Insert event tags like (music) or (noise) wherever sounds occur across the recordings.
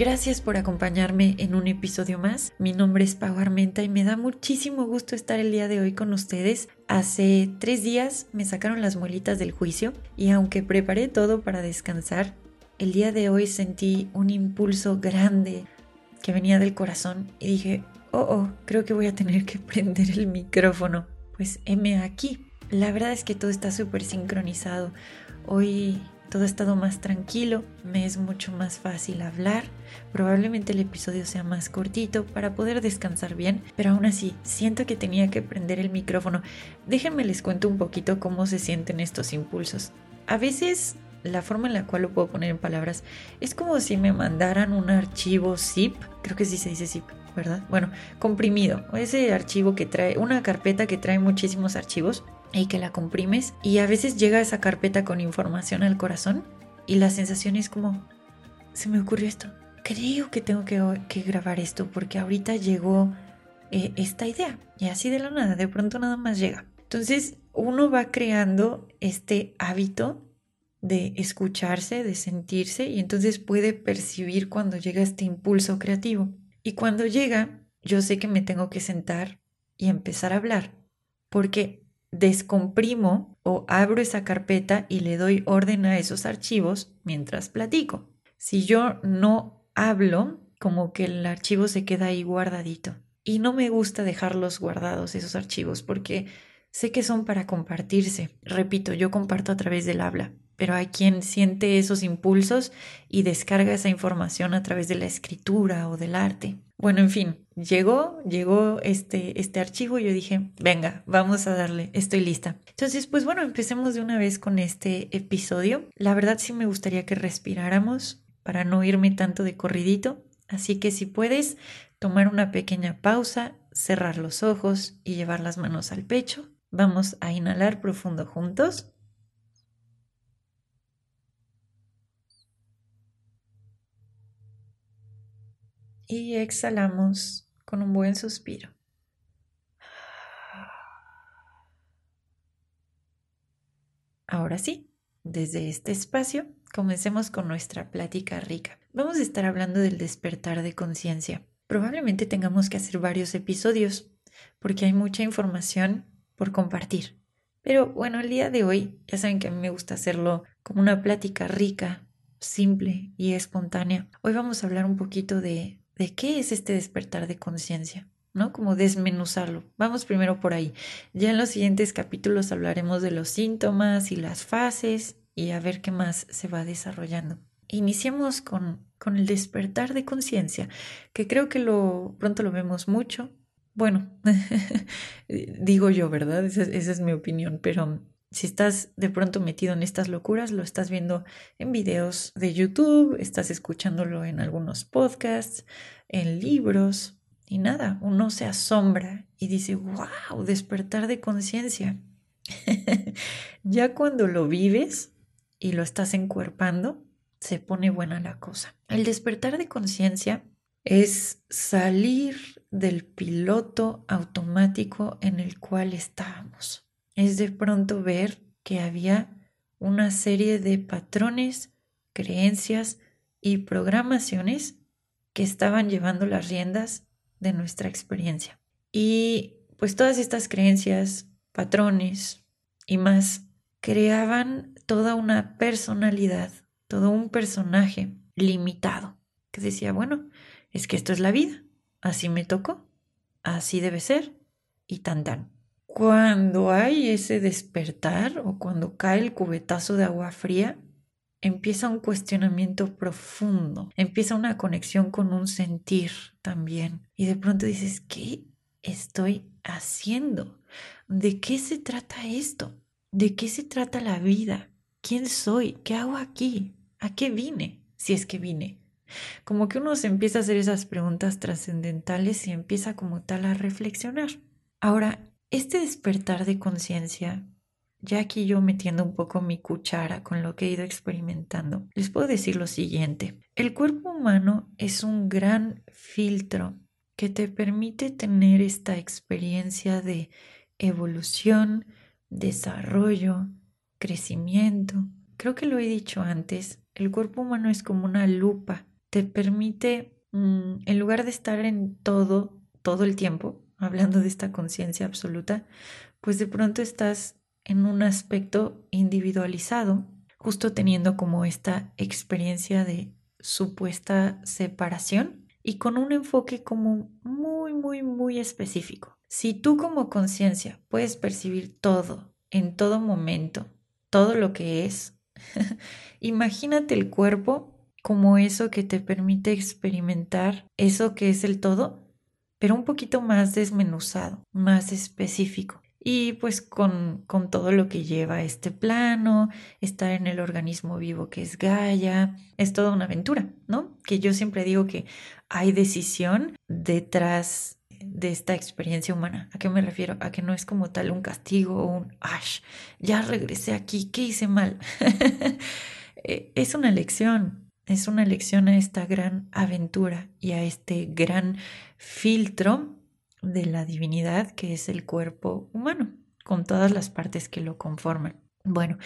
Gracias por acompañarme en un episodio más. Mi nombre es Pau Armenta y me da muchísimo gusto estar el día de hoy con ustedes. Hace tres días me sacaron las muelitas del juicio y aunque preparé todo para descansar, el día de hoy sentí un impulso grande que venía del corazón y dije, oh, oh, creo que voy a tener que (laughs) prender el micrófono. Pues heme aquí. La verdad es que todo está súper sincronizado. Hoy todo ha estado más tranquilo, me es mucho más fácil hablar, probablemente el episodio sea más cortito para poder descansar bien, pero aún así siento que tenía que prender el micrófono. Déjenme les cuento un poquito cómo se sienten estos impulsos. A veces la forma en la cual lo puedo poner en palabras es como si me mandaran un archivo zip, creo que sí se dice zip, ¿verdad? Bueno, comprimido, ese archivo que trae, una carpeta que trae muchísimos archivos y que la comprimes y a veces llega esa carpeta con información al corazón y la sensación es como, se me ocurrió esto, creo que tengo que, grabar esto porque ahorita llegó eh, esta idea y así de la nada, de pronto nada más llega. Entonces uno va creando este hábito de escucharse, de sentirse y entonces puede percibir cuando llega este impulso creativo. Y cuando llega, yo sé que me tengo que sentar y empezar a hablar porque descomprimo o abro esa carpeta y le doy orden a esos archivos mientras platico. Si yo no hablo, como que el archivo se queda ahí guardadito. Y no me gusta dejarlos guardados esos archivos porque sé que son para compartirse. Repito, yo comparto a través del habla, pero hay quien siente esos impulsos y descarga esa información a través de la escritura o del arte. Bueno, en fin, llegó, llegó este, este archivo y yo dije, venga, vamos a darle, estoy lista. Entonces, pues bueno, empecemos de una vez con este episodio. La verdad sí me gustaría que respiráramos para no irme tanto de corridito. Así que si puedes tomar una pequeña pausa, cerrar los ojos y llevar las manos al pecho. Vamos a inhalar profundo juntos. Y exhalamos con un buen suspiro. Ahora sí, desde este espacio, comencemos con nuestra plática rica. Vamos a estar hablando del despertar de conciencia. Probablemente tengamos que hacer varios episodios porque hay mucha información por compartir. Pero bueno, el día de hoy ya saben que a mí me gusta hacerlo como una plática rica, simple y espontánea. Hoy vamos a hablar un poquito de de qué es este despertar de conciencia, ¿no? Como desmenuzarlo. Vamos primero por ahí. Ya en los siguientes capítulos hablaremos de los síntomas y las fases y a ver qué más se va desarrollando. Iniciemos con, con el despertar de conciencia, que creo que lo pronto lo vemos mucho. Bueno, (laughs) digo yo, ¿verdad? esa es mi opinión, pero si estás de pronto metido en estas locuras, lo estás viendo en videos de YouTube, estás escuchándolo en algunos podcasts, en libros, y nada, uno se asombra y dice, wow, despertar de conciencia. (laughs) ya cuando lo vives y lo estás encuerpando, se pone buena la cosa. El despertar de conciencia es salir del piloto automático en el cual estábamos es de pronto ver que había una serie de patrones, creencias y programaciones que estaban llevando las riendas de nuestra experiencia. Y pues todas estas creencias, patrones y más creaban toda una personalidad, todo un personaje limitado, que decía, bueno, es que esto es la vida, así me tocó, así debe ser, y tan tan. Cuando hay ese despertar o cuando cae el cubetazo de agua fría, empieza un cuestionamiento profundo, empieza una conexión con un sentir también. Y de pronto dices, ¿qué estoy haciendo? ¿De qué se trata esto? ¿De qué se trata la vida? ¿Quién soy? ¿Qué hago aquí? ¿A qué vine? Si es que vine. Como que uno se empieza a hacer esas preguntas trascendentales y empieza como tal a reflexionar. Ahora, este despertar de conciencia, ya aquí yo metiendo un poco mi cuchara con lo que he ido experimentando, les puedo decir lo siguiente. El cuerpo humano es un gran filtro que te permite tener esta experiencia de evolución, desarrollo, crecimiento. Creo que lo he dicho antes, el cuerpo humano es como una lupa te permite, mm, en lugar de estar en todo, todo el tiempo, hablando de esta conciencia absoluta, pues de pronto estás en un aspecto individualizado, justo teniendo como esta experiencia de supuesta separación y con un enfoque como muy, muy, muy específico. Si tú como conciencia puedes percibir todo, en todo momento, todo lo que es, (laughs) imagínate el cuerpo como eso que te permite experimentar eso que es el todo, pero un poquito más desmenuzado, más específico. Y pues con, con todo lo que lleva este plano, estar en el organismo vivo que es Gaia, es toda una aventura, ¿no? Que yo siempre digo que hay decisión detrás de esta experiencia humana. ¿A qué me refiero? A que no es como tal un castigo o un, ash, ya regresé aquí, ¿qué hice mal? (laughs) Eh, es una lección, es una lección a esta gran aventura y a este gran filtro de la divinidad que es el cuerpo humano, con todas las partes que lo conforman. Bueno,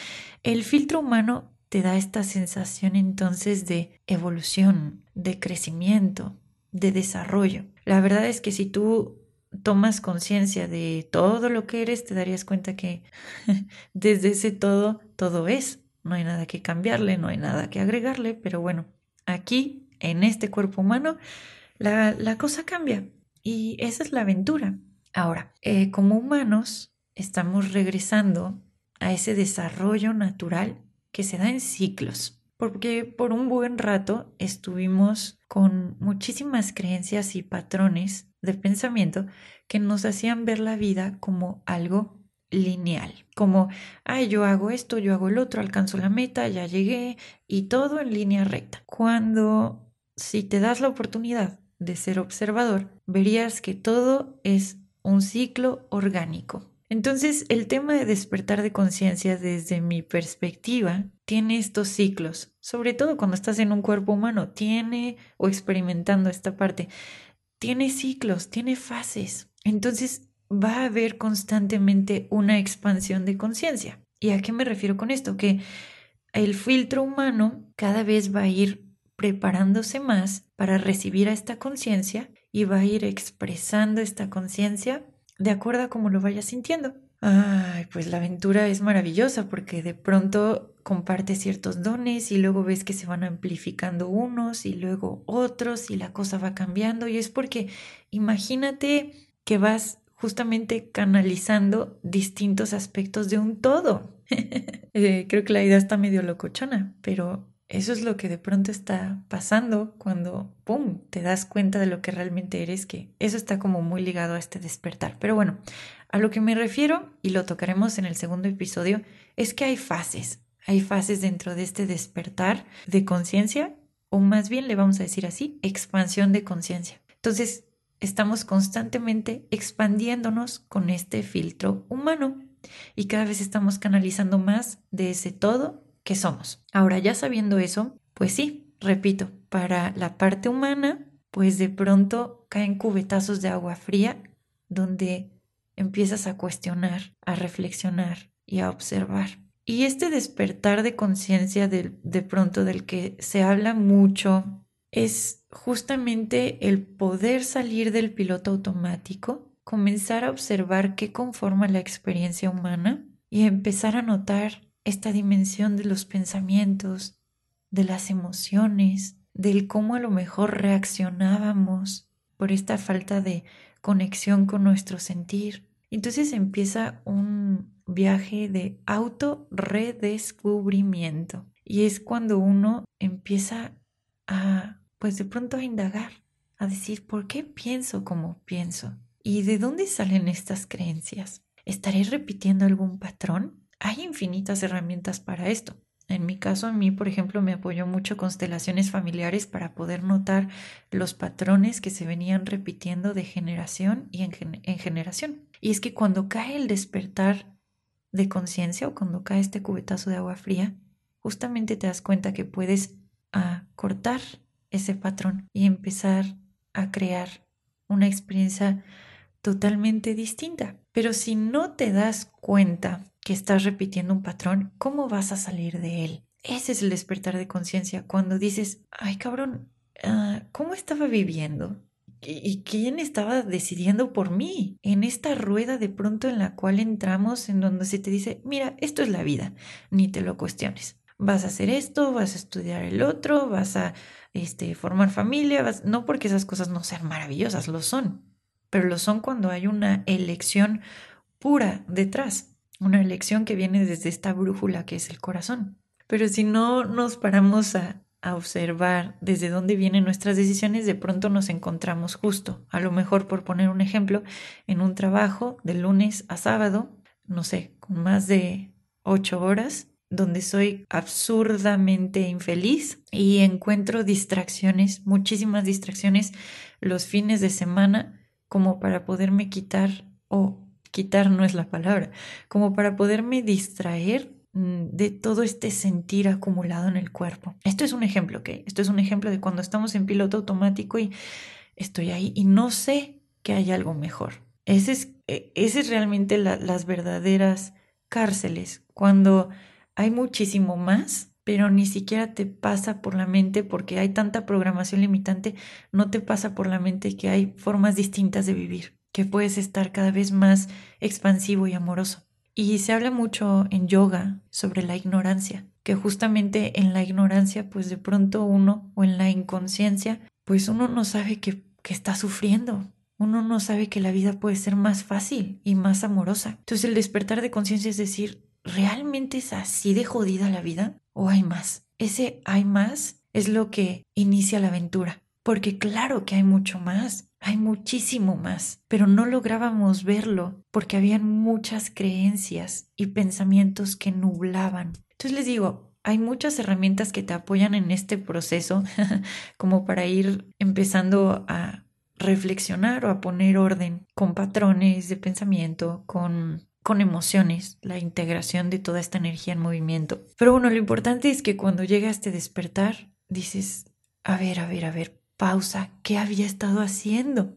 el filtro humano te da esta sensación entonces de evolución, de crecimiento, de desarrollo. La verdad es que si tú tomas conciencia de todo lo que eres, te darías cuenta que (laughs) desde ese todo, todo es no hay nada que cambiarle, no hay nada que agregarle, pero bueno, aquí, en este cuerpo humano, la, cosa cambia y esa es la aventura. Ahora, eh, como humanos, estamos regresando a ese desarrollo natural que se da en ciclos, porque por un buen rato estuvimos con muchísimas creencias y patrones de pensamiento que nos hacían ver la vida como algo lineal, como, ay, yo hago esto, yo hago el otro, alcanzo la meta, ya llegué y todo en línea recta. Cuando, si te das la oportunidad de ser observador, verías que todo es un ciclo orgánico. Entonces, el tema de despertar de conciencia desde mi perspectiva tiene estos ciclos, sobre todo cuando estás en un cuerpo humano, tiene o experimentando esta parte, tiene ciclos, tiene fases. Entonces, va a haber constantemente una expansión de conciencia. ¿Y a qué me refiero con esto? Que el filtro humano cada vez va a ir preparándose más para recibir a esta conciencia y va a ir expresando esta conciencia de acuerdo a cómo lo vaya sintiendo. Ay, pues la aventura es maravillosa porque de pronto comparte ciertos dones y luego ves que se van amplificando unos y luego otros y la cosa va cambiando y es porque imagínate que vas justamente canalizando distintos aspectos de un todo. (laughs) Eh, creo que la idea está medio locochona, pero eso es lo que de pronto está pasando cuando, ¡pum!, te das cuenta de lo que realmente eres, que eso está como muy ligado a este despertar. Pero bueno, a lo que me refiero, y lo tocaremos en el segundo episodio, es que hay fases, hay fases dentro de este despertar de conciencia, o más bien le vamos a decir así, expansión de conciencia. Entonces, estamos constantemente expandiéndonos con este filtro humano y cada vez estamos canalizando más de ese todo que somos. Ahora, ya sabiendo eso, pues sí, repito, para la parte humana, pues de pronto caen cubetazos de agua fría donde empiezas a cuestionar, a reflexionar y a observar. Y este despertar de conciencia de, de pronto del que se habla mucho es justamente el poder salir del piloto automático, comenzar a observar qué conforma la experiencia humana y empezar a notar esta dimensión de los pensamientos, de las emociones, del cómo a lo mejor reaccionábamos por esta falta de conexión con nuestro sentir. Entonces empieza un viaje de autorredescubrimiento y es cuando uno empieza a pues de pronto a indagar, a decir, ¿por qué pienso como pienso? ¿Y de dónde salen estas creencias? ¿Estaré repitiendo algún patrón? Hay infinitas herramientas para esto. En mi caso, a mí, por ejemplo, me apoyó mucho constelaciones familiares para poder notar los patrones que se venían repitiendo de generación y en, generación. Y es que cuando cae el despertar de conciencia o cuando cae este cubetazo de agua fría, justamente te das cuenta que puedes ah, cortar ese patrón y empezar a crear una experiencia totalmente distinta. Pero si no te das cuenta que estás repitiendo un patrón, ¿cómo vas a salir de él? Ese es el despertar de conciencia, cuando dices, ay cabrón, ah, ¿cómo estaba viviendo? ¿Y quién estaba decidiendo por mí? En esta rueda de pronto en la cual entramos, en donde se te dice, mira, esto es la vida, ni te lo cuestiones. Vas a hacer esto, vas a estudiar el otro, vas a este, formar familia, no porque esas cosas no sean maravillosas, lo son, pero lo son cuando hay una elección pura detrás una elección que viene desde esta brújula que es el corazón. Pero si no nos paramos a, observar desde dónde vienen nuestras decisiones, de pronto nos encontramos justo, a lo mejor por poner un ejemplo, en un trabajo de lunes a sábado, no sé, con más de ocho horas, donde soy absurdamente infeliz y encuentro distracciones, muchísimas distracciones los fines de semana como para poderme quitar o quitar no es la palabra, como para poderme distraer mm, de todo este sentir acumulado en el cuerpo. Esto es un ejemplo, ¿ok? Esto es un ejemplo de cuando estamos en piloto automático y estoy ahí y no sé que hay algo mejor. Ese es, e, ese es realmente las verdaderas cárceles, cuando hay muchísimo más, pero ni siquiera te pasa por la mente porque hay tanta programación limitante, no te pasa por la mente que hay formas distintas de vivir que puedes estar cada vez más expansivo y amoroso. Y se habla mucho en yoga sobre la ignorancia, que justamente en la ignorancia, pues de pronto uno, o en la inconsciencia, pues uno no sabe que, que está sufriendo, uno no sabe que la vida puede ser más fácil y más amorosa. Entonces el despertar de conciencia es decir, ¿realmente es así de jodida la vida? ¿O hay más? Ese hay más es lo que inicia la aventura, porque claro que hay mucho más. Hay muchísimo más, pero no lográbamos verlo porque habían muchas creencias y pensamientos que nublaban. Entonces les digo, hay muchas herramientas que te apoyan en este proceso (laughs) como para ir empezando a reflexionar o a poner orden con patrones de pensamiento, con con emociones, la integración de toda esta energía en movimiento. Pero bueno, lo importante es que cuando llega este despertar, dices, a ver, a ver, a ver, pausa, ¿qué había estado haciendo?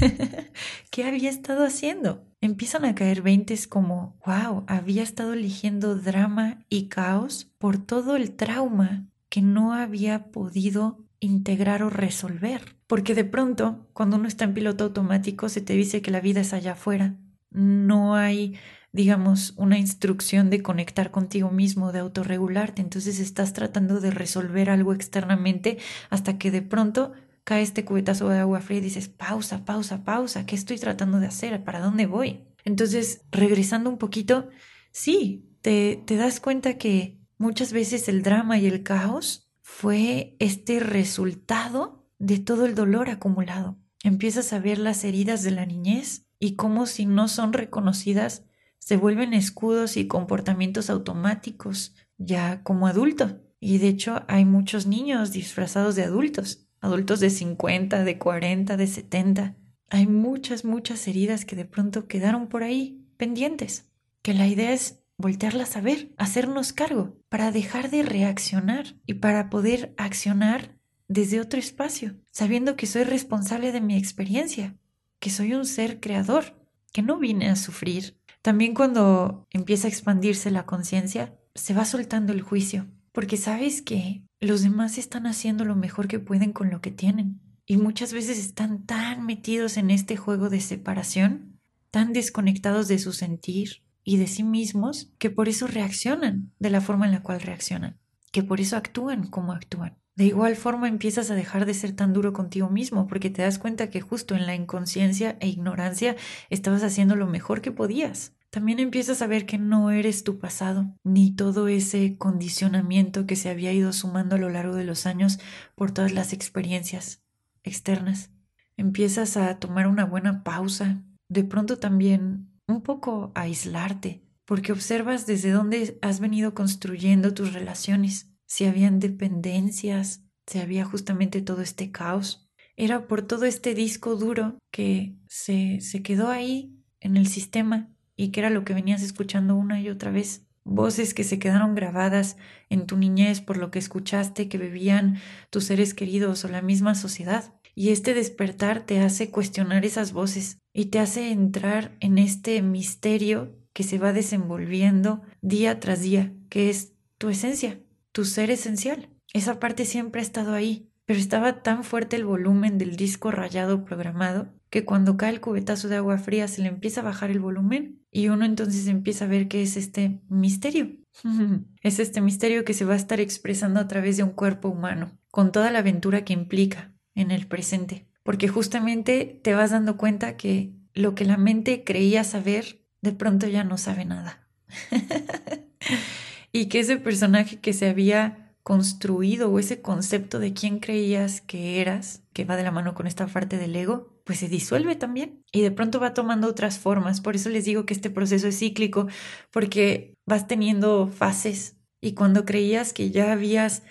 (laughs) ¿Qué había estado haciendo? Empiezan a caer veintes como, wow, había estado eligiendo drama y caos por todo el trauma que no había podido integrar o resolver. Porque de pronto, cuando uno está en piloto automático, se te dice que la vida es allá afuera. No hay, digamos, una instrucción de conectar contigo mismo, de autorregularte. Entonces estás tratando de resolver algo externamente hasta que de pronto cae este cubetazo de agua fría y dices, pausa, pausa, pausa, ¿qué estoy tratando de hacer? ¿Para dónde voy? Entonces, regresando un poquito, sí, te, te das cuenta que muchas veces el drama y el caos fue este resultado de todo el dolor acumulado. Empiezas a ver las heridas de la niñez y cómo si no son reconocidas se vuelven escudos y comportamientos automáticos ya como adulto. Y de hecho hay muchos niños disfrazados de adultos adultos de 50, de 40, de 70. Hay muchas, muchas heridas que de pronto quedaron por ahí, pendientes, que la idea es voltearlas a ver, hacernos cargo, para dejar de reaccionar y para poder accionar desde otro espacio, sabiendo que soy responsable de mi experiencia, que soy un ser creador, que no vine a sufrir. También cuando empieza a expandirse la conciencia, se va soltando el juicio, porque sabes que los demás están haciendo lo mejor que pueden con lo que tienen. Y muchas veces están tan metidos en este juego de separación, tan desconectados de su sentir y de sí mismos, que por eso reaccionan de la forma en la cual reaccionan, que por eso actúan como actúan. De igual forma empiezas a dejar de ser tan duro contigo mismo porque te das cuenta que justo en la inconsciencia e ignorancia estabas haciendo lo mejor que podías también empiezas a ver que no eres tu pasado, ni todo ese condicionamiento que se había ido sumando a lo largo de los años por todas las experiencias externas. Empiezas a tomar una buena pausa, de pronto también un poco a aislarte, porque observas desde dónde has venido construyendo tus relaciones, si habían dependencias, si había justamente todo este caos. Era por todo este disco duro que se, se quedó ahí en el sistema y que era lo que venías escuchando una y otra vez. Voces que se quedaron grabadas en tu niñez por lo que escuchaste que bebían tus seres queridos o la misma sociedad. Y este despertar te hace cuestionar esas voces y te hace entrar en este misterio que se va desenvolviendo día tras día, que es tu esencia, tu ser esencial. Esa parte siempre ha estado ahí, pero estaba tan fuerte el volumen del disco rayado programado que cuando cae el cubetazo de agua fría se le empieza a bajar el volumen y uno entonces empieza a ver qué es este misterio. (laughs) es este misterio que se va a estar expresando a través de un cuerpo humano, con toda la aventura que implica en el presente, porque justamente te vas dando cuenta que lo que la mente creía saber, de pronto ya no sabe nada. (laughs) y que ese personaje que se había construido o ese concepto de quién creías que eras, que va de la mano con esta parte del ego, pues se disuelve también y de pronto va tomando otras formas. Por eso les digo que este proceso es cíclico, porque vas teniendo fases y cuando creías que ya habías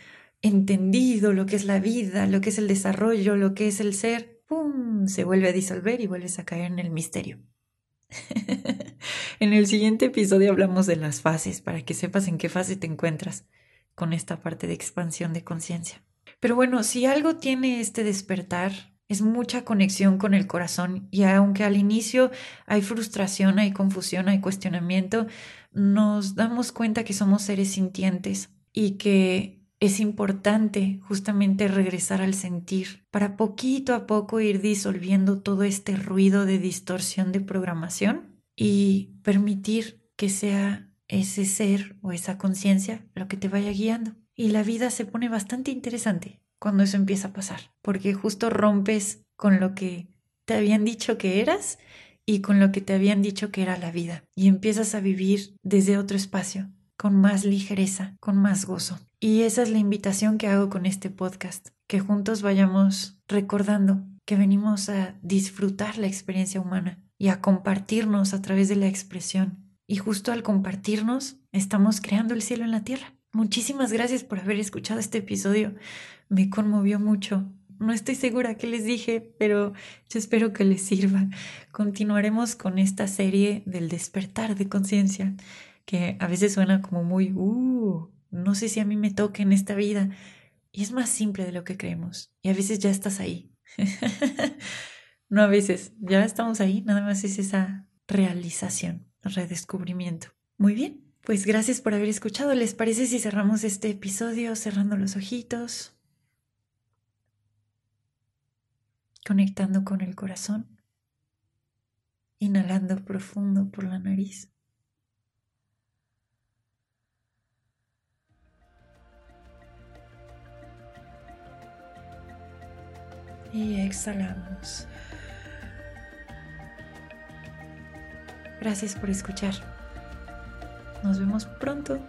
entendido lo que es la vida, lo que es el desarrollo, lo que es el ser, ¡pum! se vuelve a disolver y vuelves a caer en el misterio. (laughs) en el siguiente episodio hablamos de las fases para que sepas en qué fase te encuentras con esta parte de expansión de conciencia. Pero bueno, si algo tiene este despertar, es mucha conexión con el corazón y aunque al inicio hay frustración, hay confusión, hay cuestionamiento, nos damos cuenta que somos seres sintientes y que es importante justamente regresar al sentir para poquito a poco ir disolviendo todo este ruido de distorsión de programación y permitir que sea ese ser o esa conciencia lo que te vaya guiando. Y la vida se pone bastante interesante cuando eso empieza a pasar, porque justo rompes con lo que te habían dicho que eras y con lo que te habían dicho que era la vida, y empiezas a vivir desde otro espacio, con más ligereza, con más gozo. Y esa es la invitación que hago con este podcast, que juntos vayamos recordando que venimos a disfrutar la experiencia humana y a compartirnos a través de la expresión y justo al compartirnos, estamos creando el cielo en la tierra. Muchísimas gracias por haber escuchado este episodio. Me conmovió mucho. No estoy segura qué les dije, pero yo espero que les sirva. Continuaremos con esta serie del despertar de conciencia, que a veces suena como muy, uh, no sé si a mí me toque en esta vida. Y es más simple de lo que creemos. Y a veces ya estás ahí. (laughs) no a veces, ya estamos ahí, nada más es esa realización redescubrimiento. Muy bien, pues gracias por haber escuchado. ¿Les parece si cerramos este episodio cerrando los ojitos? Conectando con el corazón. Inhalando profundo por la nariz. Y exhalamos. Gracias por escuchar. Nos vemos pronto.